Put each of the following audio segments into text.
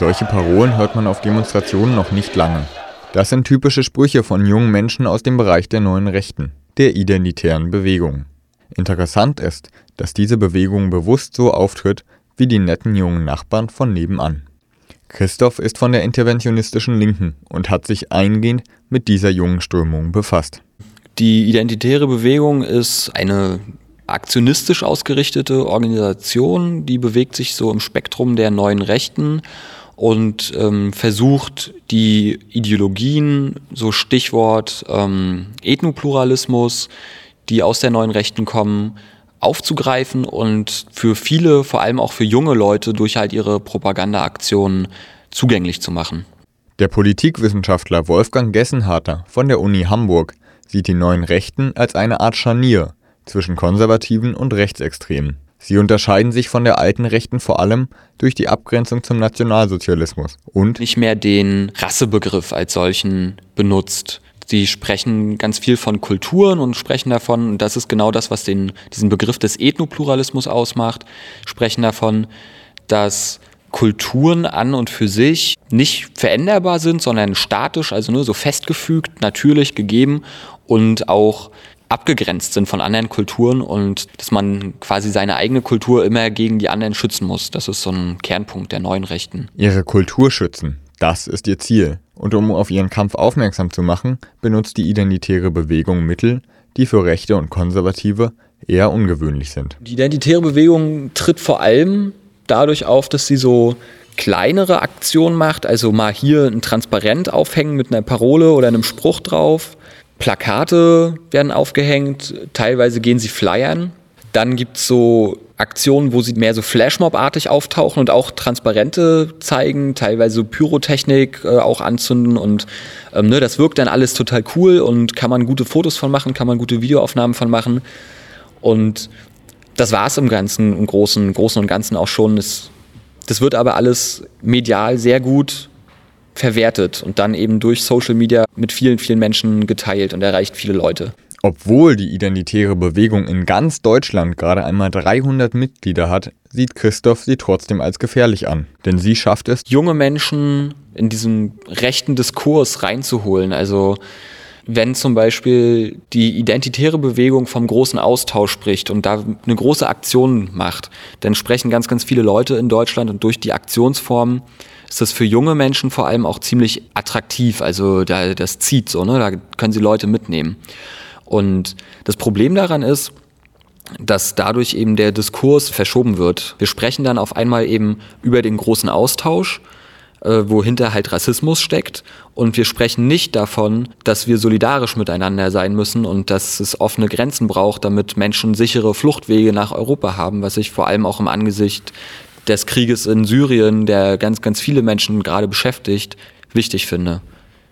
Solche Parolen hört man auf Demonstrationen noch nicht lange. Das sind typische Sprüche von jungen Menschen aus dem Bereich der neuen Rechten, der identitären Bewegung. Interessant ist, dass diese Bewegung bewusst so auftritt wie die netten jungen Nachbarn von nebenan. Christoph ist von der interventionistischen Linken und hat sich eingehend mit dieser jungen Strömung befasst. Die identitäre Bewegung ist eine aktionistisch ausgerichtete Organisation, die bewegt sich so im Spektrum der neuen Rechten und ähm, versucht die Ideologien, so Stichwort ähm, Ethnopluralismus, die aus der neuen Rechten kommen, aufzugreifen und für viele, vor allem auch für junge Leute, durch halt ihre Propagandaaktionen zugänglich zu machen. Der Politikwissenschaftler Wolfgang Gessenharter von der Uni Hamburg sieht die neuen Rechten als eine Art Scharnier zwischen Konservativen und Rechtsextremen. Sie unterscheiden sich von der alten Rechten vor allem durch die Abgrenzung zum Nationalsozialismus und nicht mehr den Rassebegriff als solchen benutzt. Sie sprechen ganz viel von Kulturen und sprechen davon, und das ist genau das, was den, diesen Begriff des Ethnopluralismus ausmacht, sprechen davon, dass Kulturen an und für sich nicht veränderbar sind, sondern statisch, also nur so festgefügt, natürlich gegeben und auch abgegrenzt sind von anderen Kulturen und dass man quasi seine eigene Kultur immer gegen die anderen schützen muss. Das ist so ein Kernpunkt der neuen Rechten. Ihre Kultur schützen, das ist ihr Ziel. Und um auf ihren Kampf aufmerksam zu machen, benutzt die identitäre Bewegung Mittel, die für Rechte und Konservative eher ungewöhnlich sind. Die identitäre Bewegung tritt vor allem dadurch auf, dass sie so kleinere Aktionen macht, also mal hier ein Transparent aufhängen mit einer Parole oder einem Spruch drauf Plakate werden aufgehängt, teilweise gehen sie flyern. Dann gibt es so Aktionen, wo sie mehr so Flashmob-artig auftauchen und auch Transparente zeigen, teilweise Pyrotechnik äh, auch anzünden und ähm, ne, das wirkt dann alles total cool und kann man gute Fotos von machen, kann man gute Videoaufnahmen von machen. Und das war es im Ganzen, im Großen, Großen und Ganzen auch schon. Das, das wird aber alles medial sehr gut verwertet und dann eben durch Social Media mit vielen, vielen Menschen geteilt und erreicht viele Leute. Obwohl die identitäre Bewegung in ganz Deutschland gerade einmal 300 Mitglieder hat, sieht Christoph sie trotzdem als gefährlich an. Denn sie schafft es, junge Menschen in diesen rechten Diskurs reinzuholen. Also wenn zum Beispiel die identitäre Bewegung vom großen Austausch spricht und da eine große Aktion macht, dann sprechen ganz, ganz viele Leute in Deutschland und durch die Aktionsform ist das für junge Menschen vor allem auch ziemlich attraktiv. Also da, das zieht so, ne? da können sie Leute mitnehmen. Und das Problem daran ist, dass dadurch eben der Diskurs verschoben wird. Wir sprechen dann auf einmal eben über den großen Austausch, äh, wohinter halt Rassismus steckt. Und wir sprechen nicht davon, dass wir solidarisch miteinander sein müssen und dass es offene Grenzen braucht, damit Menschen sichere Fluchtwege nach Europa haben, was sich vor allem auch im Angesicht des Krieges in Syrien, der ganz, ganz viele Menschen gerade beschäftigt, wichtig finde.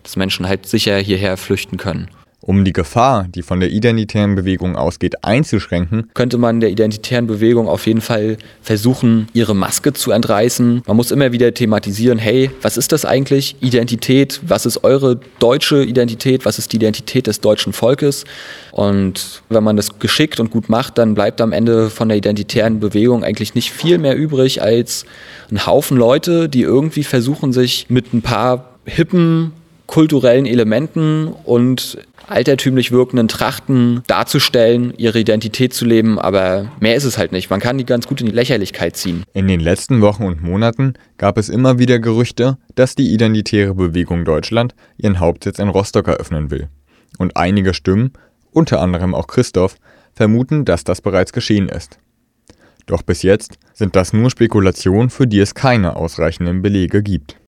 Dass Menschen halt sicher hierher flüchten können. Um die Gefahr, die von der identitären Bewegung ausgeht, einzuschränken, könnte man der identitären Bewegung auf jeden Fall versuchen, ihre Maske zu entreißen. Man muss immer wieder thematisieren, hey, was ist das eigentlich? Identität, was ist eure deutsche Identität? Was ist die Identität des deutschen Volkes? Und wenn man das geschickt und gut macht, dann bleibt am Ende von der identitären Bewegung eigentlich nicht viel mehr übrig als ein Haufen Leute, die irgendwie versuchen, sich mit ein paar hippen kulturellen Elementen und altertümlich wirkenden Trachten darzustellen, ihre Identität zu leben, aber mehr ist es halt nicht. Man kann die ganz gut in die Lächerlichkeit ziehen. In den letzten Wochen und Monaten gab es immer wieder Gerüchte, dass die Identitäre Bewegung Deutschland ihren Hauptsitz in Rostock eröffnen will. Und einige Stimmen, unter anderem auch Christoph, vermuten, dass das bereits geschehen ist. Doch bis jetzt sind das nur Spekulationen, für die es keine ausreichenden Belege gibt.